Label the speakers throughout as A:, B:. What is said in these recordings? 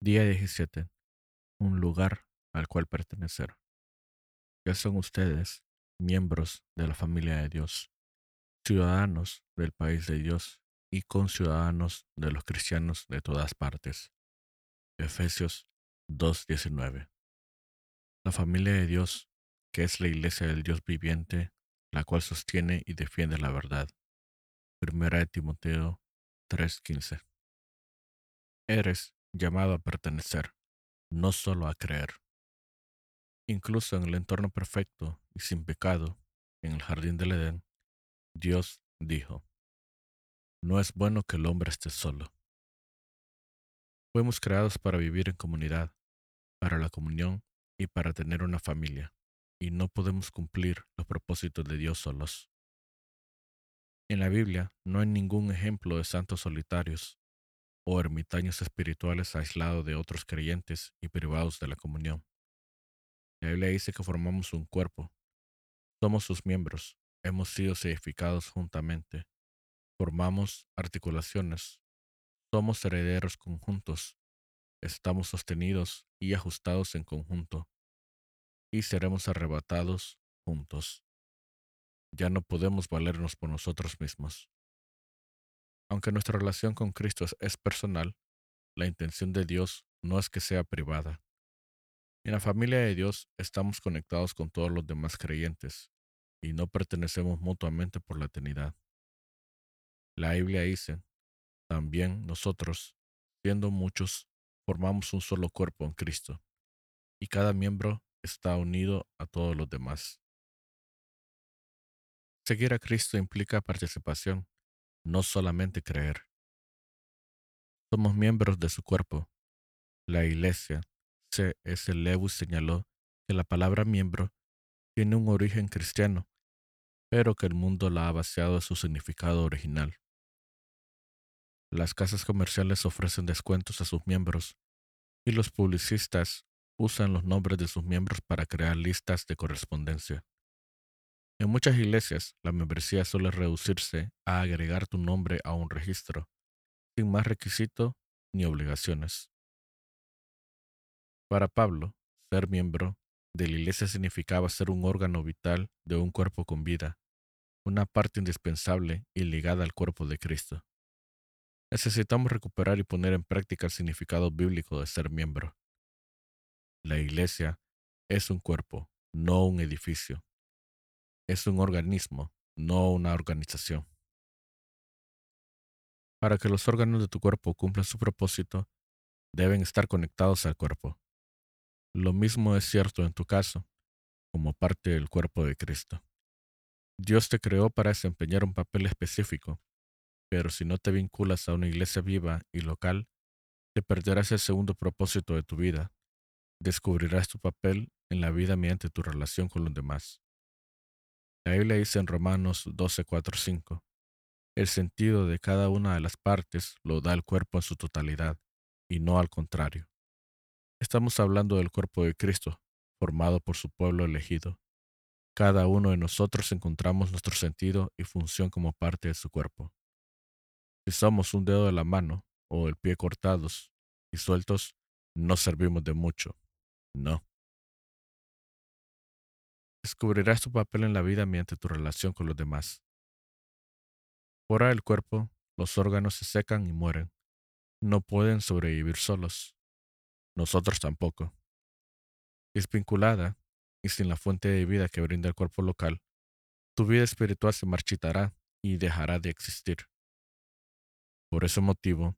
A: Día 17. Un lugar al cual pertenecer. Ya son ustedes miembros de la familia de Dios, ciudadanos del país de Dios y conciudadanos de los cristianos de todas partes. Efesios 2.19. La familia de Dios, que es la iglesia del Dios viviente, la cual sostiene y defiende la verdad. Primera de Timoteo 3:15. Eres llamado a pertenecer, no solo a creer. Incluso en el entorno perfecto y sin pecado, en el jardín del Edén, Dios dijo, no es bueno que el hombre esté solo. Fuimos creados para vivir en comunidad, para la comunión y para tener una familia, y no podemos cumplir los propósitos de Dios solos. En la Biblia no hay ningún ejemplo de santos solitarios o ermitaños espirituales aislados de otros creyentes y privados de la comunión. La Biblia dice que formamos un cuerpo. Somos sus miembros. Hemos sido edificados juntamente. Formamos articulaciones. Somos herederos conjuntos. Estamos sostenidos y ajustados en conjunto. Y seremos arrebatados juntos. Ya no podemos valernos por nosotros mismos. Aunque nuestra relación con Cristo es personal, la intención de Dios no es que sea privada. En la familia de Dios estamos conectados con todos los demás creyentes y no pertenecemos mutuamente por la eternidad. La Biblia dice, también nosotros, siendo muchos, formamos un solo cuerpo en Cristo, y cada miembro está unido a todos los demás. Seguir a Cristo implica participación, no solamente creer. Somos miembros de su cuerpo. La iglesia, C. S. Lewis señaló que la palabra miembro tiene un origen cristiano, pero que el mundo la ha vaciado de su significado original. Las casas comerciales ofrecen descuentos a sus miembros y los publicistas usan los nombres de sus miembros para crear listas de correspondencia. En muchas iglesias, la membresía suele reducirse a agregar tu nombre a un registro, sin más requisito ni obligaciones. Para Pablo, ser miembro de la iglesia significaba ser un órgano vital de un cuerpo con vida, una parte indispensable y ligada al cuerpo de Cristo. Necesitamos recuperar y poner en práctica el significado bíblico de ser miembro. La iglesia es un cuerpo, no un edificio es un organismo, no una organización. Para que los órganos de tu cuerpo cumplan su propósito, deben estar conectados al cuerpo. Lo mismo es cierto en tu caso, como parte del cuerpo de Cristo. Dios te creó para desempeñar un papel específico, pero si no te vinculas a una iglesia viva y local, te perderás el segundo propósito de tu vida. Descubrirás tu papel en la vida mediante tu relación con los demás. La Biblia dice en Romanos 12, 4, 5, el sentido de cada una de las partes lo da el cuerpo en su totalidad, y no al contrario. Estamos hablando del cuerpo de Cristo, formado por su pueblo elegido. Cada uno de nosotros encontramos nuestro sentido y función como parte de su cuerpo. Si somos un dedo de la mano o el pie cortados y sueltos, no servimos de mucho. No. Descubrirás tu papel en la vida mediante tu relación con los demás. Fuera del cuerpo, los órganos se secan y mueren. No pueden sobrevivir solos. Nosotros tampoco. Desvinculada y sin la fuente de vida que brinda el cuerpo local, tu vida espiritual se marchitará y dejará de existir. Por ese motivo,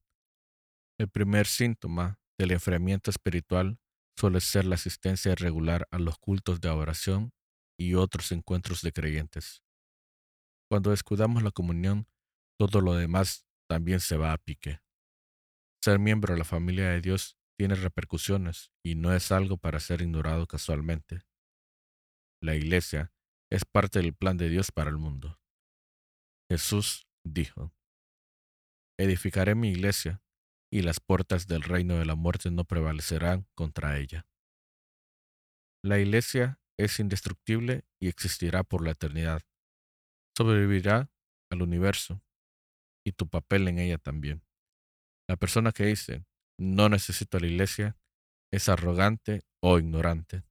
A: el primer síntoma del enfriamiento espiritual suele ser la asistencia irregular a los cultos de oración y otros encuentros de creyentes. Cuando descuidamos la comunión, todo lo demás también se va a pique. Ser miembro de la familia de Dios tiene repercusiones y no es algo para ser ignorado casualmente. La iglesia es parte del plan de Dios para el mundo. Jesús dijo, Edificaré mi iglesia y las puertas del reino de la muerte no prevalecerán contra ella. La iglesia es indestructible y existirá por la eternidad. Sobrevivirá al universo y tu papel en ella también. La persona que dice, no necesito a la iglesia es arrogante o ignorante.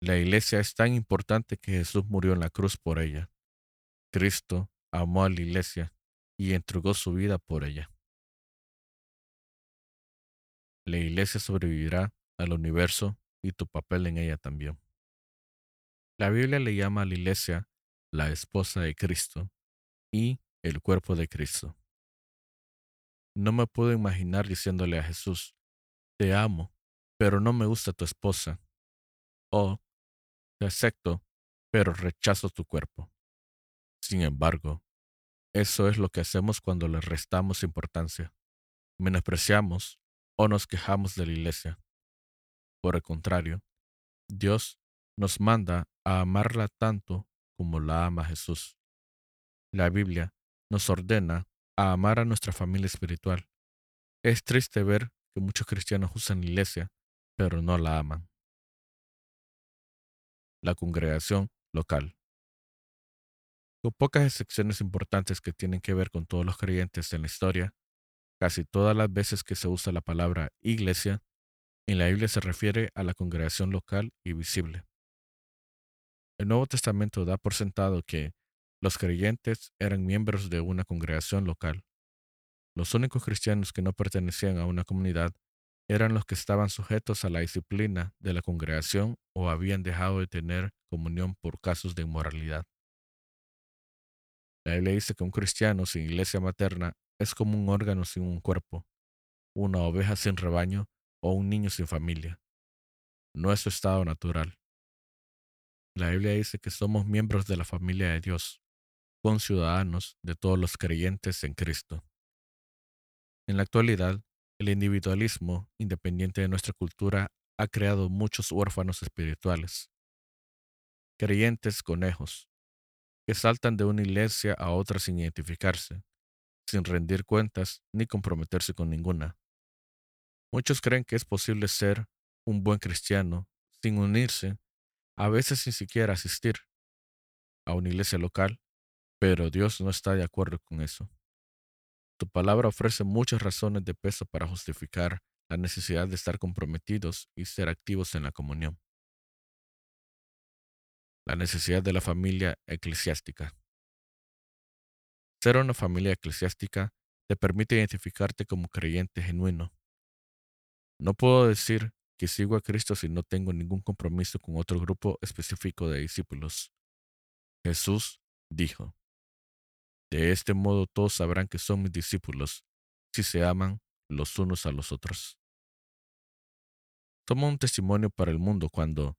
A: La iglesia es tan importante que Jesús murió en la cruz por ella. Cristo amó a la iglesia y entregó su vida por ella. La iglesia sobrevivirá al universo y tu papel en ella también. La Biblia le llama a la iglesia la esposa de Cristo y el cuerpo de Cristo. No me puedo imaginar diciéndole a Jesús, te amo, pero no me gusta tu esposa, o te acepto, pero rechazo tu cuerpo. Sin embargo, eso es lo que hacemos cuando le restamos importancia, menospreciamos o nos quejamos de la iglesia. Por el contrario, Dios nos manda a amarla tanto como la ama Jesús. La Biblia nos ordena a amar a nuestra familia espiritual. Es triste ver que muchos cristianos usan la iglesia, pero no la aman. La congregación local. Con pocas excepciones importantes que tienen que ver con todos los creyentes en la historia, casi todas las veces que se usa la palabra iglesia, en la Biblia se refiere a la congregación local y visible. El Nuevo Testamento da por sentado que los creyentes eran miembros de una congregación local. Los únicos cristianos que no pertenecían a una comunidad eran los que estaban sujetos a la disciplina de la congregación o habían dejado de tener comunión por casos de inmoralidad. La Biblia dice que un cristiano sin iglesia materna es como un órgano sin un cuerpo, una oveja sin rebaño o un niño sin familia. No es su estado natural. La Biblia dice que somos miembros de la familia de Dios, conciudadanos de todos los creyentes en Cristo. En la actualidad, el individualismo, independiente de nuestra cultura, ha creado muchos huérfanos espirituales, creyentes conejos, que saltan de una iglesia a otra sin identificarse, sin rendir cuentas ni comprometerse con ninguna. Muchos creen que es posible ser un buen cristiano sin unirse, a veces sin siquiera asistir a una iglesia local, pero Dios no está de acuerdo con eso. Tu palabra ofrece muchas razones de peso para justificar la necesidad de estar comprometidos y ser activos en la comunión la necesidad de la familia eclesiástica. Ser una familia eclesiástica te permite identificarte como creyente genuino. No puedo decir que sigo a Cristo si no tengo ningún compromiso con otro grupo específico de discípulos. Jesús dijo, De este modo todos sabrán que son mis discípulos, si se aman los unos a los otros. Toma un testimonio para el mundo cuando,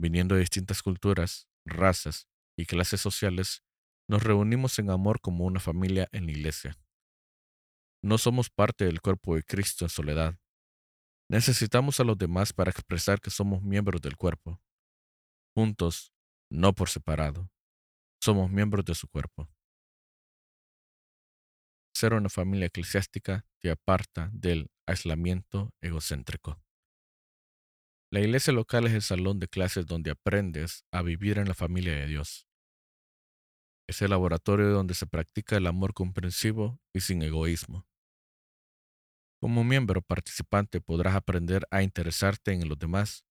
A: viniendo de distintas culturas, razas y clases sociales, nos reunimos en amor como una familia en la iglesia. No somos parte del cuerpo de Cristo en soledad. Necesitamos a los demás para expresar que somos miembros del cuerpo. Juntos, no por separado. Somos miembros de su cuerpo. Ser una familia eclesiástica te aparta del aislamiento egocéntrico. La iglesia local es el salón de clases donde aprendes a vivir en la familia de Dios. Es el laboratorio donde se practica el amor comprensivo y sin egoísmo. Como miembro participante podrás aprender a interesarte en los demás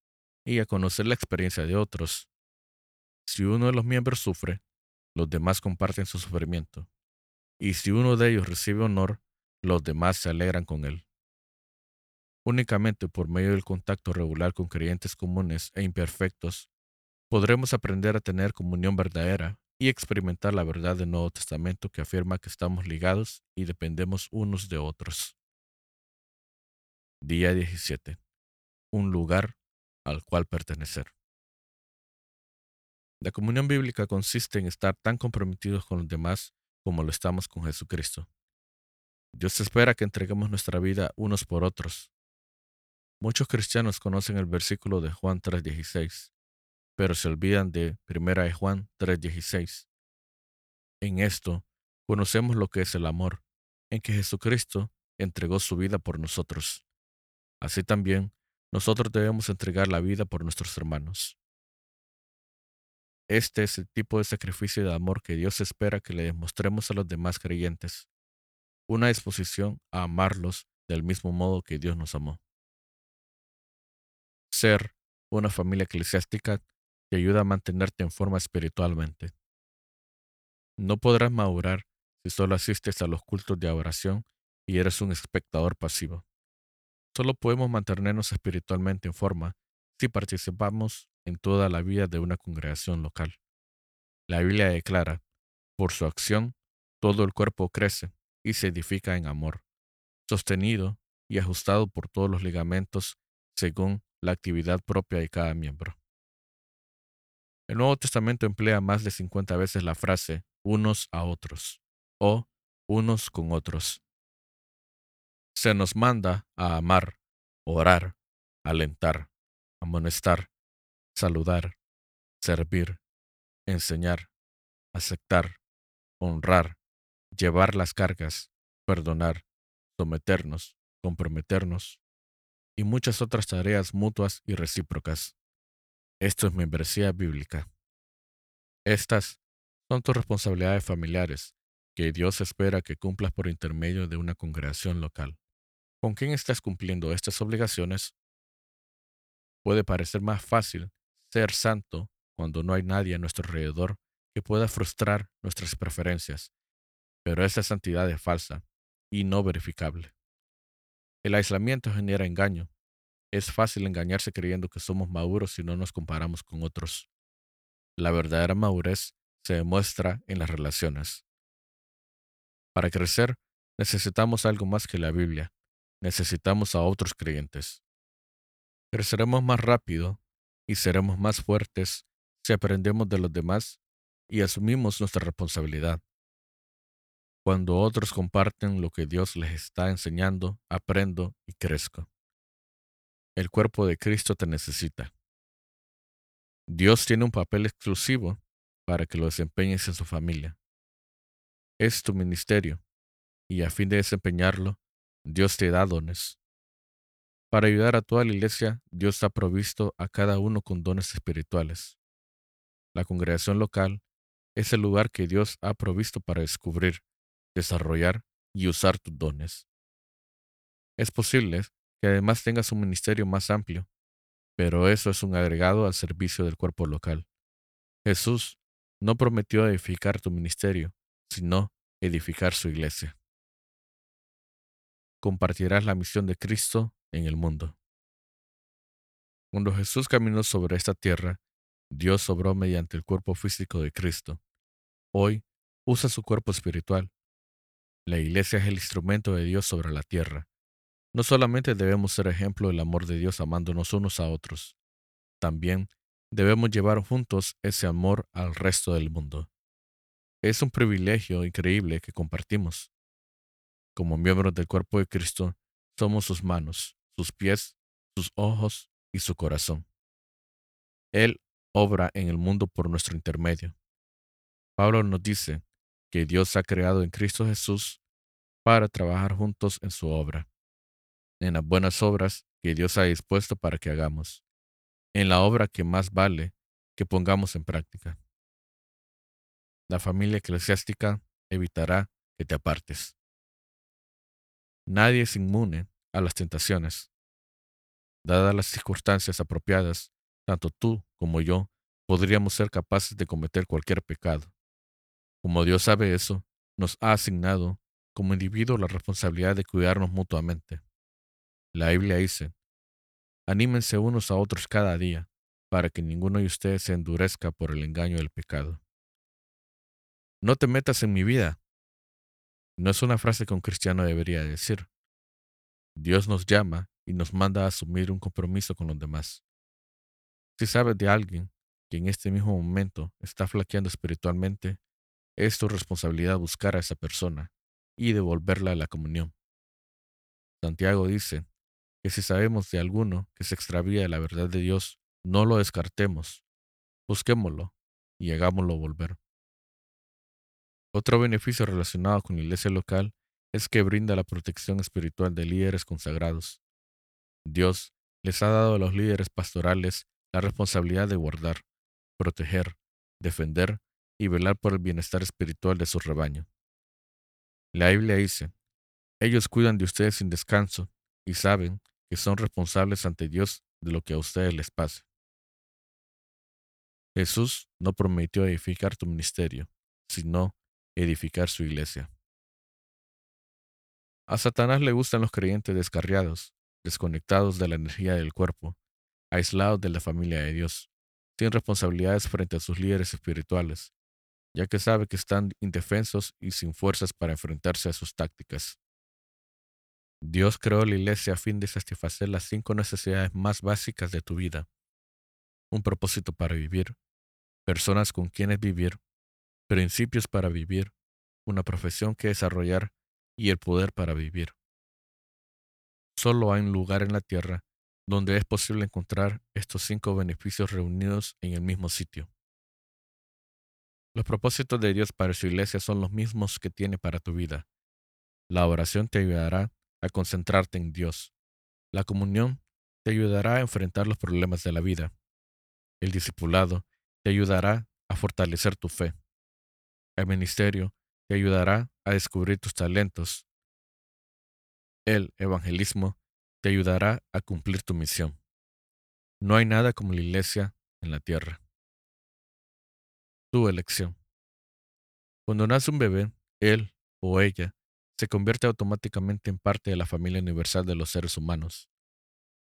A: y a conocer la experiencia de otros. Si uno de los miembros sufre, los demás comparten su sufrimiento. Y si uno de ellos recibe honor, los demás se alegran con él. Únicamente por medio del contacto regular con creyentes comunes e imperfectos, podremos aprender a tener comunión verdadera y experimentar la verdad del Nuevo Testamento que afirma que estamos ligados y dependemos unos de otros. Día 17. Un lugar al cual pertenecer. La comunión bíblica consiste en estar tan comprometidos con los demás como lo estamos con Jesucristo. Dios espera que entreguemos nuestra vida unos por otros, Muchos cristianos conocen el versículo de Juan 3:16, pero se olvidan de 1 de Juan 3:16. En esto conocemos lo que es el amor, en que Jesucristo entregó su vida por nosotros. Así también, nosotros debemos entregar la vida por nuestros hermanos. Este es el tipo de sacrificio de amor que Dios espera que le demostremos a los demás creyentes, una disposición a amarlos del mismo modo que Dios nos amó. Ser una familia eclesiástica te ayuda a mantenerte en forma espiritualmente. No podrás madurar si solo asistes a los cultos de oración y eres un espectador pasivo. Solo podemos mantenernos espiritualmente en forma si participamos en toda la vida de una congregación local. La Biblia declara, por su acción, todo el cuerpo crece y se edifica en amor, sostenido y ajustado por todos los ligamentos según la actividad propia de cada miembro. El Nuevo Testamento emplea más de 50 veces la frase unos a otros o unos con otros. Se nos manda a amar, orar, alentar, amonestar, saludar, servir, enseñar, aceptar, honrar, llevar las cargas, perdonar, someternos, comprometernos y muchas otras tareas mutuas y recíprocas. Esto es membresía bíblica. Estas son tus responsabilidades familiares que Dios espera que cumplas por intermedio de una congregación local. ¿Con quién estás cumpliendo estas obligaciones? Puede parecer más fácil ser santo cuando no hay nadie a nuestro alrededor que pueda frustrar nuestras preferencias, pero esa santidad es falsa y no verificable. El aislamiento genera engaño. Es fácil engañarse creyendo que somos maduros si no nos comparamos con otros. La verdadera madurez se demuestra en las relaciones. Para crecer, necesitamos algo más que la Biblia. Necesitamos a otros creyentes. Creceremos más rápido y seremos más fuertes si aprendemos de los demás y asumimos nuestra responsabilidad. Cuando otros comparten lo que Dios les está enseñando, aprendo y crezco. El cuerpo de Cristo te necesita. Dios tiene un papel exclusivo para que lo desempeñes en su familia. Es tu ministerio, y a fin de desempeñarlo, Dios te da dones. Para ayudar a toda la iglesia, Dios ha provisto a cada uno con dones espirituales. La congregación local es el lugar que Dios ha provisto para descubrir, desarrollar y usar tus dones. Es posible que además tengas un ministerio más amplio, pero eso es un agregado al servicio del cuerpo local. Jesús no prometió edificar tu ministerio, sino edificar su iglesia. Compartirás la misión de Cristo en el mundo. Cuando Jesús caminó sobre esta tierra, Dios obró mediante el cuerpo físico de Cristo. Hoy usa su cuerpo espiritual. La iglesia es el instrumento de Dios sobre la tierra. No solamente debemos ser ejemplo del amor de Dios amándonos unos a otros, también debemos llevar juntos ese amor al resto del mundo. Es un privilegio increíble que compartimos. Como miembros del cuerpo de Cristo, somos sus manos, sus pies, sus ojos y su corazón. Él obra en el mundo por nuestro intermedio. Pablo nos dice que Dios ha creado en Cristo Jesús para trabajar juntos en su obra, en las buenas obras que Dios ha dispuesto para que hagamos, en la obra que más vale que pongamos en práctica. La familia eclesiástica evitará que te apartes. Nadie es inmune a las tentaciones. Dadas las circunstancias apropiadas, tanto tú como yo podríamos ser capaces de cometer cualquier pecado. Como Dios sabe eso, nos ha asignado como individuos la responsabilidad de cuidarnos mutuamente. La Biblia dice, anímense unos a otros cada día, para que ninguno de ustedes se endurezca por el engaño del pecado. No te metas en mi vida. No es una frase que un cristiano debería decir. Dios nos llama y nos manda a asumir un compromiso con los demás. Si sabes de alguien que en este mismo momento está flaqueando espiritualmente, es tu responsabilidad buscar a esa persona y devolverla a la comunión. Santiago dice que si sabemos de alguno que se extravía de la verdad de Dios, no lo descartemos, busquémoslo y hagámoslo volver. Otro beneficio relacionado con la iglesia local es que brinda la protección espiritual de líderes consagrados. Dios les ha dado a los líderes pastorales la responsabilidad de guardar, proteger, defender y velar por el bienestar espiritual de su rebaño. La Biblia dice, Ellos cuidan de ustedes sin descanso y saben que son responsables ante Dios de lo que a ustedes les pase. Jesús no prometió edificar tu ministerio, sino edificar su iglesia. A Satanás le gustan los creyentes descarriados, desconectados de la energía del cuerpo, aislados de la familia de Dios, sin responsabilidades frente a sus líderes espirituales, ya que sabe que están indefensos y sin fuerzas para enfrentarse a sus tácticas. Dios creó la iglesia a fin de satisfacer las cinco necesidades más básicas de tu vida. Un propósito para vivir, personas con quienes vivir, principios para vivir, una profesión que desarrollar y el poder para vivir. Solo hay un lugar en la tierra donde es posible encontrar estos cinco beneficios reunidos en el mismo sitio. Los propósitos de Dios para su iglesia son los mismos que tiene para tu vida. La oración te ayudará a concentrarte en Dios. La comunión te ayudará a enfrentar los problemas de la vida. El discipulado te ayudará a fortalecer tu fe. El ministerio te ayudará a descubrir tus talentos. El evangelismo te ayudará a cumplir tu misión. No hay nada como la iglesia en la tierra. Tu elección. Cuando nace un bebé, él o ella se convierte automáticamente en parte de la familia universal de los seres humanos.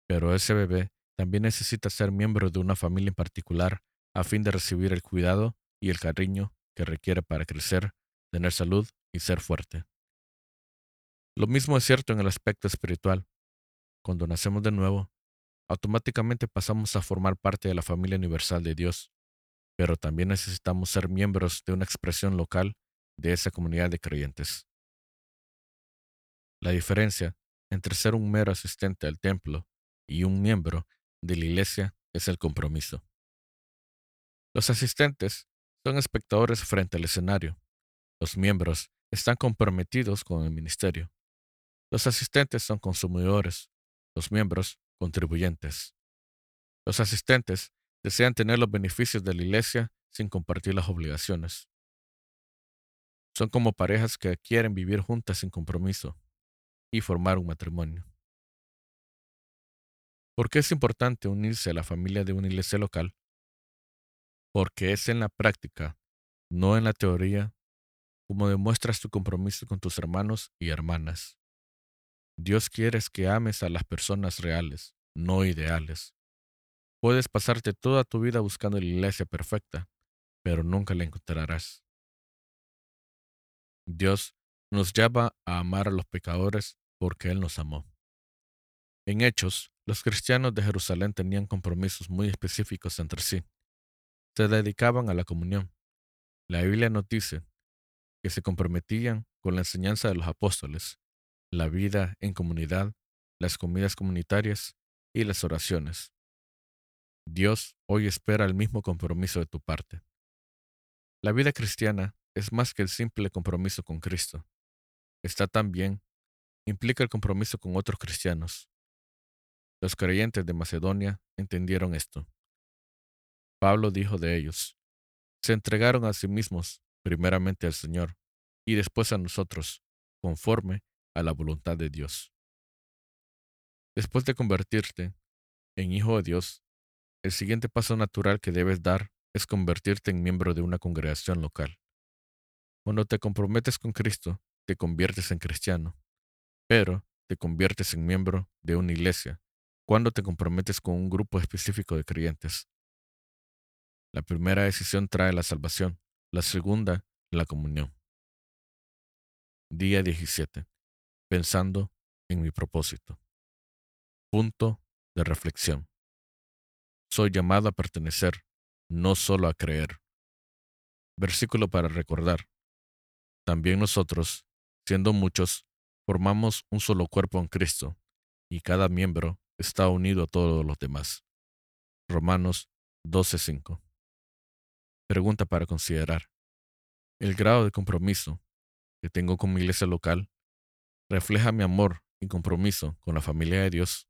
A: Pero ese bebé también necesita ser miembro de una familia en particular a fin de recibir el cuidado y el cariño que requiere para crecer, tener salud y ser fuerte. Lo mismo es cierto en el aspecto espiritual. Cuando nacemos de nuevo, automáticamente pasamos a formar parte de la familia universal de Dios, pero también necesitamos ser miembros de una expresión local de esa comunidad de creyentes. La diferencia entre ser un mero asistente al templo y un miembro de la iglesia es el compromiso. Los asistentes son espectadores frente al escenario. Los miembros están comprometidos con el ministerio. Los asistentes son consumidores, los miembros contribuyentes. Los asistentes desean tener los beneficios de la iglesia sin compartir las obligaciones. Son como parejas que quieren vivir juntas sin compromiso y formar un matrimonio. ¿Por qué es importante unirse a la familia de una iglesia local? Porque es en la práctica, no en la teoría, como demuestras tu compromiso con tus hermanos y hermanas. Dios quiere que ames a las personas reales, no ideales. Puedes pasarte toda tu vida buscando la iglesia perfecta, pero nunca la encontrarás. Dios nos llama a amar a los pecadores porque Él nos amó. En Hechos, los cristianos de Jerusalén tenían compromisos muy específicos entre sí. Se dedicaban a la comunión. La Biblia nos dice que se comprometían con la enseñanza de los apóstoles, la vida en comunidad, las comidas comunitarias y las oraciones. Dios hoy espera el mismo compromiso de tu parte. La vida cristiana es más que el simple compromiso con Cristo. Está también implica el compromiso con otros cristianos. Los creyentes de Macedonia entendieron esto. Pablo dijo de ellos, se entregaron a sí mismos, primeramente al Señor, y después a nosotros, conforme a la voluntad de Dios. Después de convertirte en hijo de Dios, el siguiente paso natural que debes dar es convertirte en miembro de una congregación local. Cuando te comprometes con Cristo, te conviertes en cristiano pero te conviertes en miembro de una iglesia cuando te comprometes con un grupo específico de creyentes. La primera decisión trae la salvación, la segunda, la comunión. Día 17. Pensando en mi propósito. Punto de reflexión. Soy llamado a pertenecer, no solo a creer. Versículo para recordar. También nosotros, siendo muchos, Formamos un solo cuerpo en Cristo, y cada miembro está unido a todos los demás. Romanos 12:5. Pregunta para considerar. ¿El grado de compromiso que tengo con mi iglesia local refleja mi amor y compromiso con la familia de Dios?